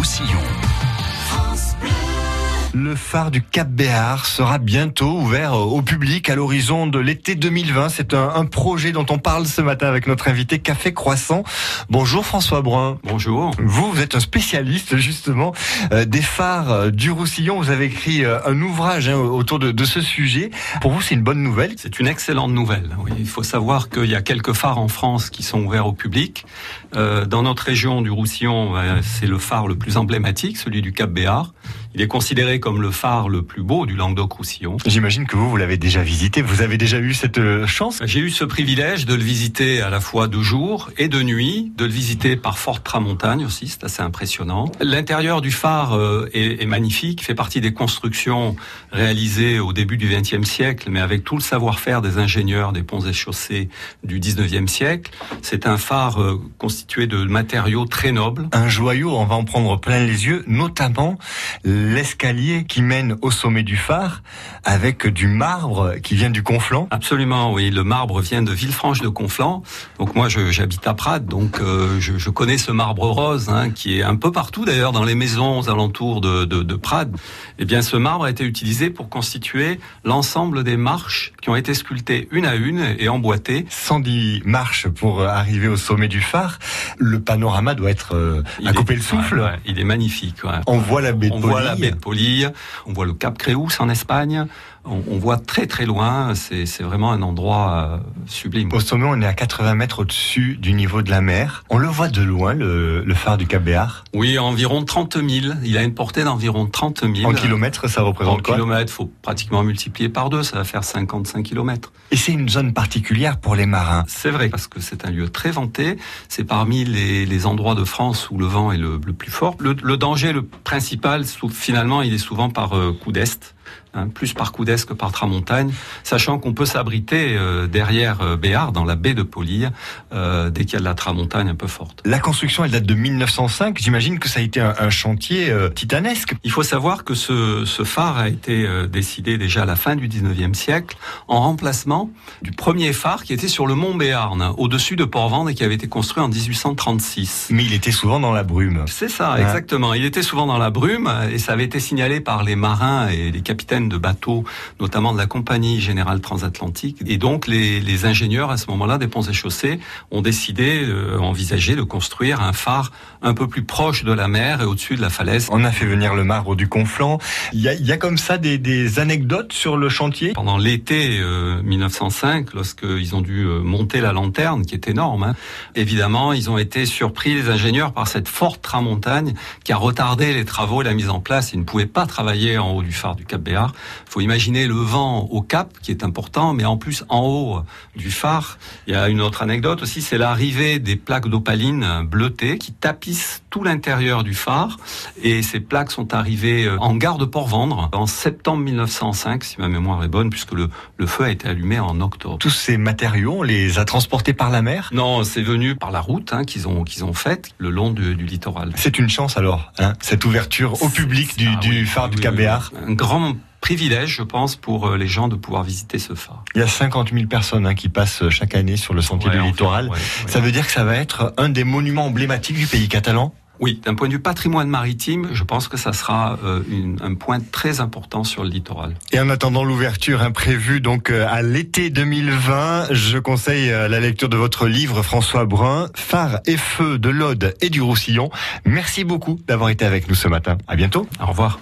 Roussillon. Le phare du Cap Béar sera bientôt ouvert au public à l'horizon de l'été 2020. C'est un, un, projet dont on parle ce matin avec notre invité Café Croissant. Bonjour François Brun. Bonjour. Vous, vous êtes un spécialiste justement euh, des phares du Roussillon. Vous avez écrit euh, un ouvrage hein, autour de, de, ce sujet. Pour vous, c'est une bonne nouvelle? C'est une excellente nouvelle. Oui, il faut savoir qu'il y a quelques phares en France qui sont ouverts au public. Euh, dans notre région du Roussillon, c'est le phare le plus emblématique, celui du Cap Béar. Il est considéré comme le phare le plus beau du Languedoc-Roussillon. J'imagine que vous, vous l'avez déjà visité. Vous avez déjà eu cette euh, chance? J'ai eu ce privilège de le visiter à la fois de jour et de nuit, de le visiter par forte tramontagne aussi, c'est assez impressionnant. L'intérieur du phare euh, est, est, magnifique, fait partie des constructions réalisées au début du XXe siècle, mais avec tout le savoir-faire des ingénieurs des ponts et chaussées du XIXe siècle. C'est un phare euh, constitué de matériaux très nobles. Un joyau, on va en prendre plein les yeux, notamment l'escalier qui mène au sommet du phare avec du marbre qui vient du Conflent. Absolument, oui. Le marbre vient de Villefranche de Conflent. Donc moi, j'habite à Prades, donc euh, je, je, connais ce marbre rose hein, qui est un peu partout d'ailleurs dans les maisons aux alentours de, de, de Prades. Eh bien, ce marbre a été utilisé pour constituer l'ensemble des marches qui ont été sculptées une à une et emboîtées. 110 marches pour arriver au sommet du phare. Le panorama doit être euh, à couper le souffle. Ouais, ouais, il est magnifique. Ouais. On voit la baie de On voit la baie de on voit le Cap Créus en Espagne, on, on voit très très loin, c'est vraiment un endroit euh, sublime. Au sommet, on est à 80 mètres au-dessus du niveau de la mer. On le voit de loin, le, le phare du Cap Béar Oui, environ 30 000. Il a une portée d'environ 30 000. En kilomètres, ça représente en quoi En kilomètres, faut pratiquement multiplier par deux, ça va faire 55 kilomètres. Et c'est une zone particulière pour les marins C'est vrai, parce que c'est un lieu très vanté. C'est parmi les, les, endroits de France où le vent est le, le plus fort. Le, le, danger, le principal, finalement, il est souvent par euh, coup d'est. Hein, plus par coup d'est que par tramontagne, sachant qu'on peut s'abriter euh, derrière euh, Béard, dans la baie de Polie, euh, dès qu'il y a de la tramontagne un peu forte. La construction, elle date de 1905. J'imagine que ça a été un, un chantier titanesque. Il faut savoir que ce, ce phare a été décidé déjà à la fin du 19e siècle, en remplacement du premier phare qui était sur le mont Béarn, au-dessus de Port-Vendre et qui avait été construit en 1836. Mais il était souvent dans la brume. C'est ça, ouais. exactement. Il était souvent dans la brume et ça avait été signalé par les marins et les capitaines de bateaux, notamment de la compagnie générale transatlantique. Et donc, les, les ingénieurs, à ce moment-là, des ponts et chaussées, ont décidé, euh, envisagé de construire un phare un peu plus proche de la mer et au-dessus de la falaise. On a fait venir le marbre du Conflent. Il y a, il y a comme ça des, des, anecdotes sur le chantier? Pendant l'été euh, 1905, lorsqu'ils ont dû euh, monter la lanterne, qui est énorme, hein, évidemment, ils ont été surpris, les ingénieurs, par cette forte tramontagne qui a retardé les travaux et la mise en place. Ils ne pouvaient pas travailler en haut du phare du Cap Béar. Il faut imaginer le vent au cap, qui est important, mais en plus en haut du phare. Il y a une autre anecdote aussi, c'est l'arrivée des plaques d'opaline bleutées qui tapissent tout l'intérieur du phare. Et ces plaques sont arrivées en gare de Port-Vendre en septembre 1905, si ma mémoire est bonne, puisque le, le feu a été allumé en octobre. Tous ces matériaux, on les a transportés par la mer? Non, c'est venu par la route hein, qu'ils ont, qu'ils ont faite le long du, du littoral. C'est une chance alors, hein, cette ouverture au public du, ah, du oui, phare oui, du Cap Béar. Un grand privilège, je pense, pour les gens de pouvoir visiter ce phare. Il y a 50 000 personnes hein, qui passent chaque année sur le sentier ouais, du littoral. Ouais, ouais. Ça veut dire que ça va être un des monuments emblématiques du pays catalan? Oui, d'un point de vue patrimoine maritime, je pense que ça sera euh, une, un point très important sur le littoral. Et en attendant l'ouverture imprévue donc euh, à l'été 2020, je conseille euh, la lecture de votre livre François Brun, Phare et feu de l'Aude et du Roussillon. Merci beaucoup d'avoir été avec nous ce matin. À bientôt. Au revoir.